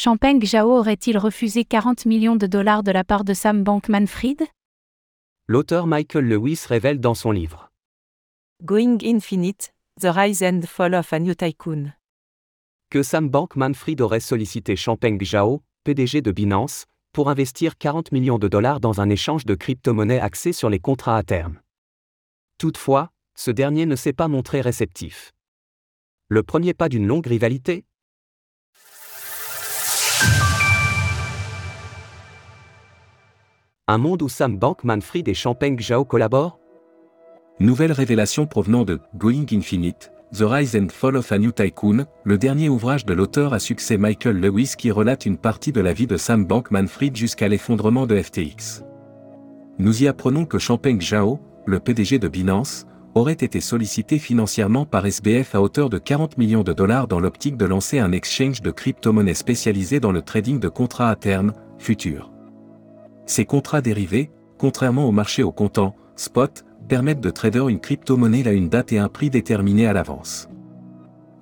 Champagne Zhao aurait-il refusé 40 millions de dollars de la part de Sam Bankman-Fried? L'auteur Michael Lewis révèle dans son livre Going Infinite, The Rise and Fall of a New Tycoon que Sam Bankman-Fried aurait sollicité Champagne Zhao, PDG de Binance, pour investir 40 millions de dollars dans un échange de crypto-monnaies axé sur les contrats à terme. Toutefois, ce dernier ne s'est pas montré réceptif. Le premier pas d'une longue rivalité Un monde où Sam Bankman-Fried et Champagne Zhao collaborent? Nouvelle révélation provenant de Going Infinite, The Rise and Fall of a New Tycoon, le dernier ouvrage de l'auteur à succès Michael Lewis qui relate une partie de la vie de Sam Bankman-Fried jusqu'à l'effondrement de FTX. Nous y apprenons que Champagne Zhao, le PDG de Binance, aurait été sollicité financièrement par SBF à hauteur de 40 millions de dollars dans l'optique de lancer un exchange de crypto-monnaies spécialisé dans le trading de contrats à terme, futurs. Ces contrats dérivés, contrairement au marché au comptant, spot, permettent de trader une crypto-monnaie à une date et un prix déterminés à l'avance.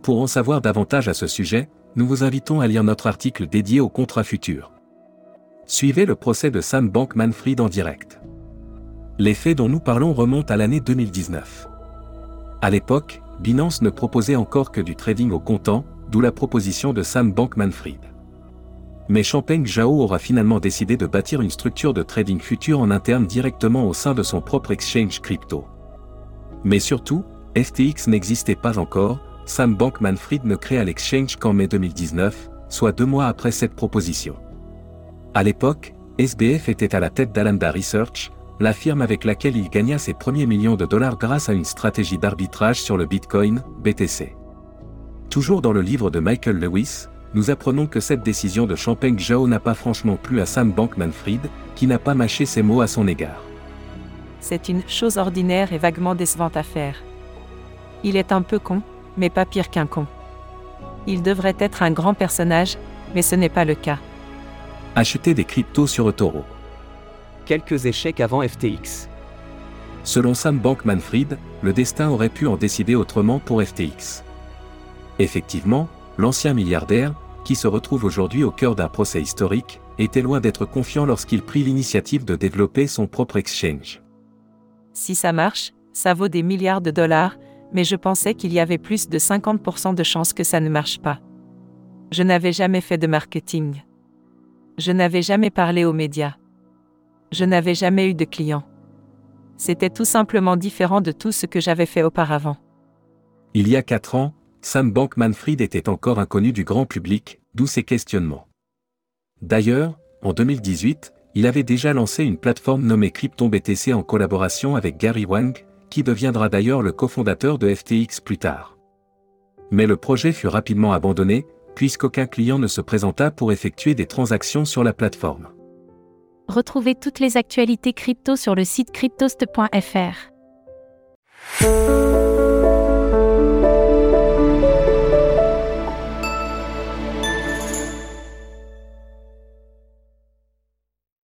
Pour en savoir davantage à ce sujet, nous vous invitons à lire notre article dédié aux contrats futurs. Suivez le procès de Sam Bankman-Fried en direct. Les faits dont nous parlons remontent à l'année 2019. À l'époque, Binance ne proposait encore que du trading au comptant, d'où la proposition de Sam Bankman-Fried mais Champagne Zhao aura finalement décidé de bâtir une structure de trading futur en interne directement au sein de son propre exchange crypto. Mais surtout, FTX n'existait pas encore, Sam Bankman-Fried ne créa l'exchange qu'en mai 2019, soit deux mois après cette proposition. À l'époque, SBF était à la tête d'Alanda Research, la firme avec laquelle il gagna ses premiers millions de dollars grâce à une stratégie d'arbitrage sur le Bitcoin, BTC. Toujours dans le livre de Michael Lewis, nous apprenons que cette décision de Champagne Zhao n'a pas franchement plu à Sam Bankman-Fried, qui n'a pas mâché ses mots à son égard. C'est une chose ordinaire et vaguement décevante à faire. Il est un peu con, mais pas pire qu'un con. Il devrait être un grand personnage, mais ce n'est pas le cas. Acheter des cryptos sur eToro. Quelques échecs avant FTX. Selon Sam Bankman-Fried, le destin aurait pu en décider autrement pour FTX. Effectivement, l'ancien milliardaire, qui se retrouve aujourd'hui au cœur d'un procès historique, était loin d'être confiant lorsqu'il prit l'initiative de développer son propre exchange. Si ça marche, ça vaut des milliards de dollars, mais je pensais qu'il y avait plus de 50% de chances que ça ne marche pas. Je n'avais jamais fait de marketing. Je n'avais jamais parlé aux médias. Je n'avais jamais eu de clients. C'était tout simplement différent de tout ce que j'avais fait auparavant. Il y a quatre ans, Sam Bankman-Fried était encore inconnu du grand public, d'où ses questionnements. D'ailleurs, en 2018, il avait déjà lancé une plateforme nommée Krypton BTC en collaboration avec Gary Wang, qui deviendra d'ailleurs le cofondateur de FTX plus tard. Mais le projet fut rapidement abandonné, puisqu'aucun client ne se présenta pour effectuer des transactions sur la plateforme. Retrouvez toutes les actualités crypto sur le site cryptost.fr.